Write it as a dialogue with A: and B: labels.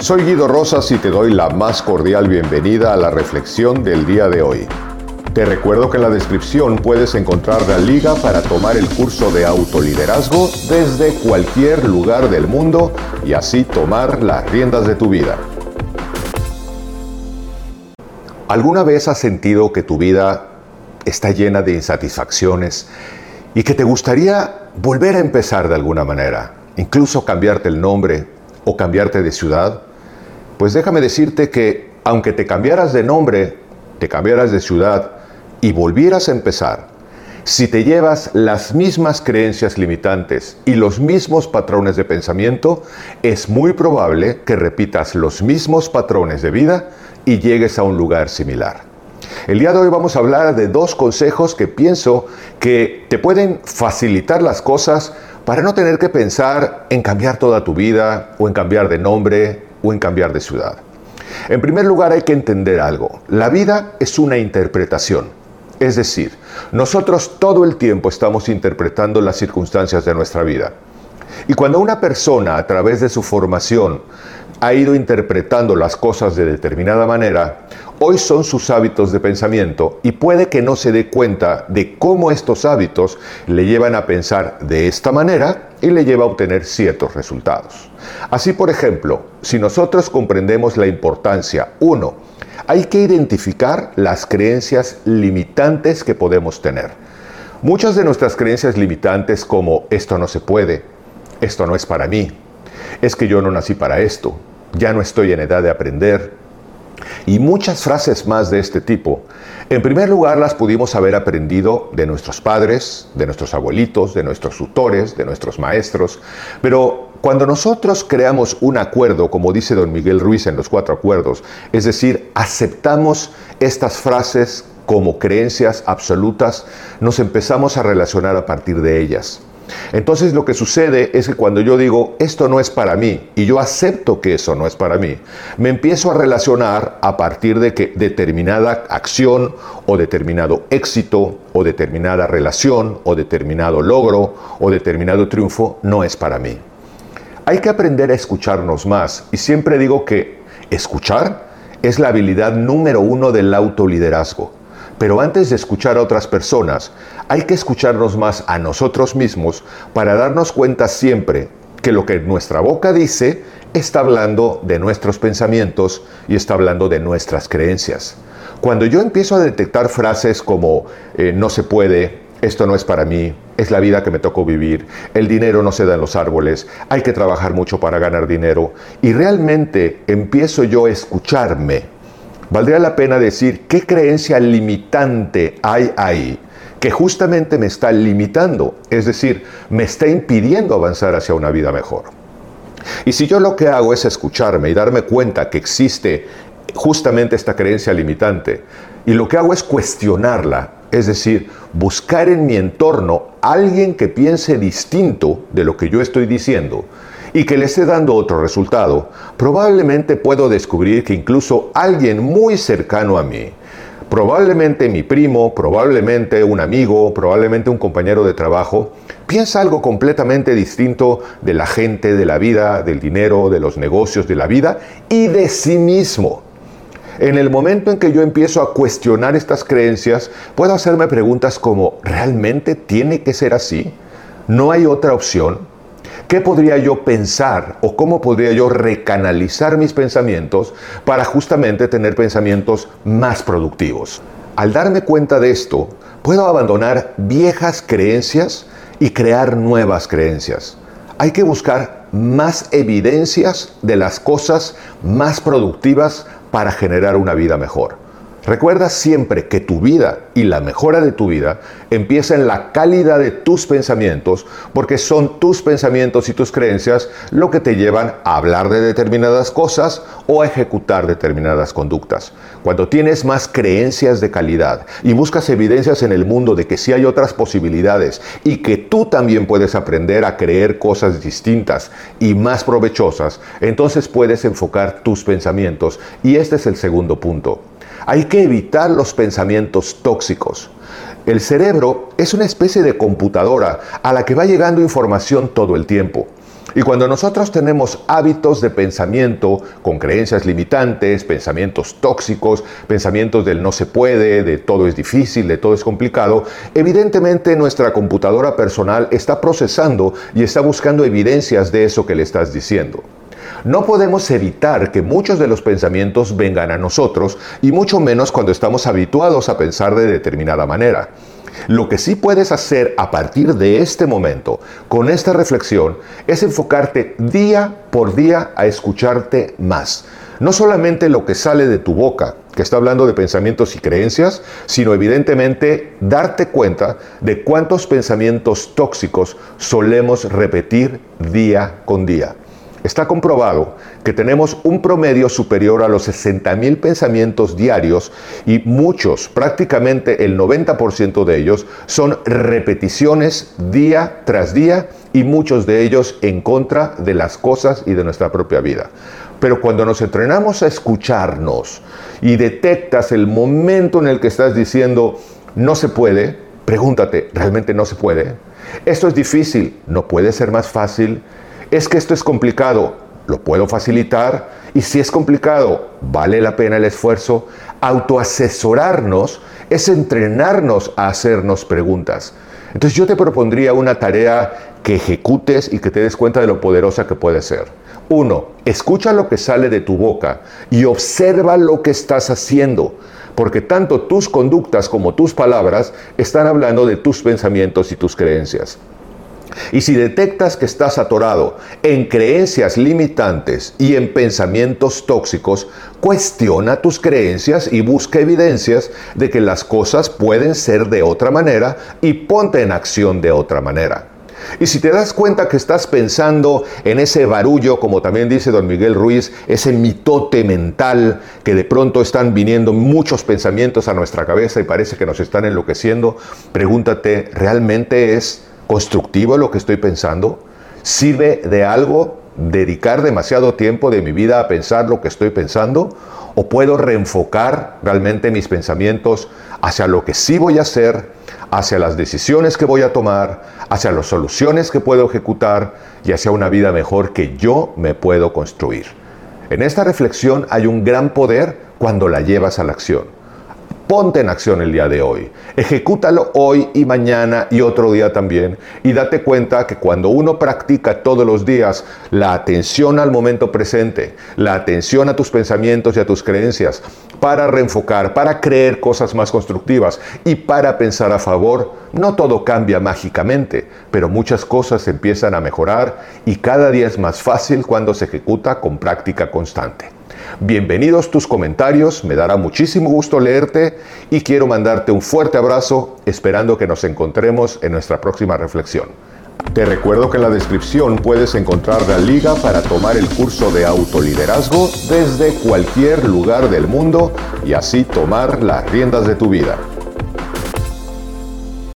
A: Soy Guido Rosas y te doy la más cordial bienvenida a la reflexión del día de hoy. Te recuerdo que en la descripción puedes encontrar la liga para tomar el curso de autoliderazgo desde cualquier lugar del mundo y así tomar las riendas de tu vida. ¿Alguna vez has sentido que tu vida está llena de insatisfacciones y que te gustaría volver a empezar de alguna manera, incluso cambiarte el nombre o cambiarte de ciudad? Pues déjame decirte que aunque te cambiaras de nombre, te cambiaras de ciudad y volvieras a empezar, si te llevas las mismas creencias limitantes y los mismos patrones de pensamiento, es muy probable que repitas los mismos patrones de vida y llegues a un lugar similar. El día de hoy vamos a hablar de dos consejos que pienso que te pueden facilitar las cosas para no tener que pensar en cambiar toda tu vida o en cambiar de nombre o en cambiar de ciudad. En primer lugar hay que entender algo. La vida es una interpretación. Es decir, nosotros todo el tiempo estamos interpretando las circunstancias de nuestra vida. Y cuando una persona a través de su formación ha ido interpretando las cosas de determinada manera, hoy son sus hábitos de pensamiento y puede que no se dé cuenta de cómo estos hábitos le llevan a pensar de esta manera y le lleva a obtener ciertos resultados. Así, por ejemplo, si nosotros comprendemos la importancia, uno, hay que identificar las creencias limitantes que podemos tener. Muchas de nuestras creencias limitantes como esto no se puede, esto no es para mí, es que yo no nací para esto, ya no estoy en edad de aprender, y muchas frases más de este tipo. En primer lugar, las pudimos haber aprendido de nuestros padres, de nuestros abuelitos, de nuestros tutores, de nuestros maestros, pero cuando nosotros creamos un acuerdo, como dice don Miguel Ruiz en los cuatro acuerdos, es decir, aceptamos estas frases como creencias absolutas, nos empezamos a relacionar a partir de ellas. Entonces lo que sucede es que cuando yo digo, esto no es para mí, y yo acepto que eso no es para mí, me empiezo a relacionar a partir de que determinada acción o determinado éxito o determinada relación o determinado logro o determinado triunfo no es para mí. Hay que aprender a escucharnos más y siempre digo que escuchar es la habilidad número uno del autoliderazgo. Pero antes de escuchar a otras personas, hay que escucharnos más a nosotros mismos para darnos cuenta siempre que lo que nuestra boca dice está hablando de nuestros pensamientos y está hablando de nuestras creencias. Cuando yo empiezo a detectar frases como eh, no se puede, esto no es para mí, es la vida que me tocó vivir, el dinero no se da en los árboles, hay que trabajar mucho para ganar dinero, y realmente empiezo yo a escucharme, Valdría la pena decir qué creencia limitante hay ahí que justamente me está limitando, es decir, me está impidiendo avanzar hacia una vida mejor. Y si yo lo que hago es escucharme y darme cuenta que existe justamente esta creencia limitante, y lo que hago es cuestionarla, es decir, buscar en mi entorno alguien que piense distinto de lo que yo estoy diciendo, y que le esté dando otro resultado, probablemente puedo descubrir que incluso alguien muy cercano a mí, probablemente mi primo, probablemente un amigo, probablemente un compañero de trabajo, piensa algo completamente distinto de la gente, de la vida, del dinero, de los negocios, de la vida y de sí mismo. En el momento en que yo empiezo a cuestionar estas creencias, puedo hacerme preguntas como, ¿realmente tiene que ser así? ¿No hay otra opción? ¿Qué podría yo pensar o cómo podría yo recanalizar mis pensamientos para justamente tener pensamientos más productivos? Al darme cuenta de esto, puedo abandonar viejas creencias y crear nuevas creencias. Hay que buscar más evidencias de las cosas más productivas para generar una vida mejor. Recuerda siempre que tu vida y la mejora de tu vida empieza en la calidad de tus pensamientos, porque son tus pensamientos y tus creencias lo que te llevan a hablar de determinadas cosas o a ejecutar determinadas conductas. Cuando tienes más creencias de calidad y buscas evidencias en el mundo de que sí hay otras posibilidades y que tú también puedes aprender a creer cosas distintas y más provechosas, entonces puedes enfocar tus pensamientos. Y este es el segundo punto. Hay que evitar los pensamientos tóxicos. El cerebro es una especie de computadora a la que va llegando información todo el tiempo. Y cuando nosotros tenemos hábitos de pensamiento con creencias limitantes, pensamientos tóxicos, pensamientos del no se puede, de todo es difícil, de todo es complicado, evidentemente nuestra computadora personal está procesando y está buscando evidencias de eso que le estás diciendo. No podemos evitar que muchos de los pensamientos vengan a nosotros y mucho menos cuando estamos habituados a pensar de determinada manera. Lo que sí puedes hacer a partir de este momento, con esta reflexión, es enfocarte día por día a escucharte más. No solamente lo que sale de tu boca, que está hablando de pensamientos y creencias, sino evidentemente darte cuenta de cuántos pensamientos tóxicos solemos repetir día con día. Está comprobado que tenemos un promedio superior a los 60.000 pensamientos diarios y muchos, prácticamente el 90% de ellos, son repeticiones día tras día y muchos de ellos en contra de las cosas y de nuestra propia vida. Pero cuando nos entrenamos a escucharnos y detectas el momento en el que estás diciendo no se puede, pregúntate, ¿realmente no se puede? Esto es difícil, ¿no puede ser más fácil? Es que esto es complicado, lo puedo facilitar y si es complicado, vale la pena el esfuerzo. Autoasesorarnos es entrenarnos a hacernos preguntas. Entonces yo te propondría una tarea que ejecutes y que te des cuenta de lo poderosa que puede ser. Uno, escucha lo que sale de tu boca y observa lo que estás haciendo, porque tanto tus conductas como tus palabras están hablando de tus pensamientos y tus creencias. Y si detectas que estás atorado en creencias limitantes y en pensamientos tóxicos, cuestiona tus creencias y busca evidencias de que las cosas pueden ser de otra manera y ponte en acción de otra manera. Y si te das cuenta que estás pensando en ese barullo, como también dice don Miguel Ruiz, ese mitote mental que de pronto están viniendo muchos pensamientos a nuestra cabeza y parece que nos están enloqueciendo, pregúntate, ¿realmente es constructivo lo que estoy pensando? ¿Sirve de algo dedicar demasiado tiempo de mi vida a pensar lo que estoy pensando? ¿O puedo reenfocar realmente mis pensamientos hacia lo que sí voy a hacer, hacia las decisiones que voy a tomar, hacia las soluciones que puedo ejecutar y hacia una vida mejor que yo me puedo construir? En esta reflexión hay un gran poder cuando la llevas a la acción. Ponte en acción el día de hoy. Ejecútalo hoy y mañana y otro día también. Y date cuenta que cuando uno practica todos los días la atención al momento presente, la atención a tus pensamientos y a tus creencias, para reenfocar, para creer cosas más constructivas y para pensar a favor, no todo cambia mágicamente, pero muchas cosas empiezan a mejorar y cada día es más fácil cuando se ejecuta con práctica constante. Bienvenidos tus comentarios, me dará muchísimo gusto leerte y quiero mandarte un fuerte abrazo esperando que nos encontremos en nuestra próxima reflexión. Te recuerdo que en la descripción puedes encontrar la liga para tomar el curso de autoliderazgo desde cualquier lugar del mundo y así tomar las riendas de tu vida.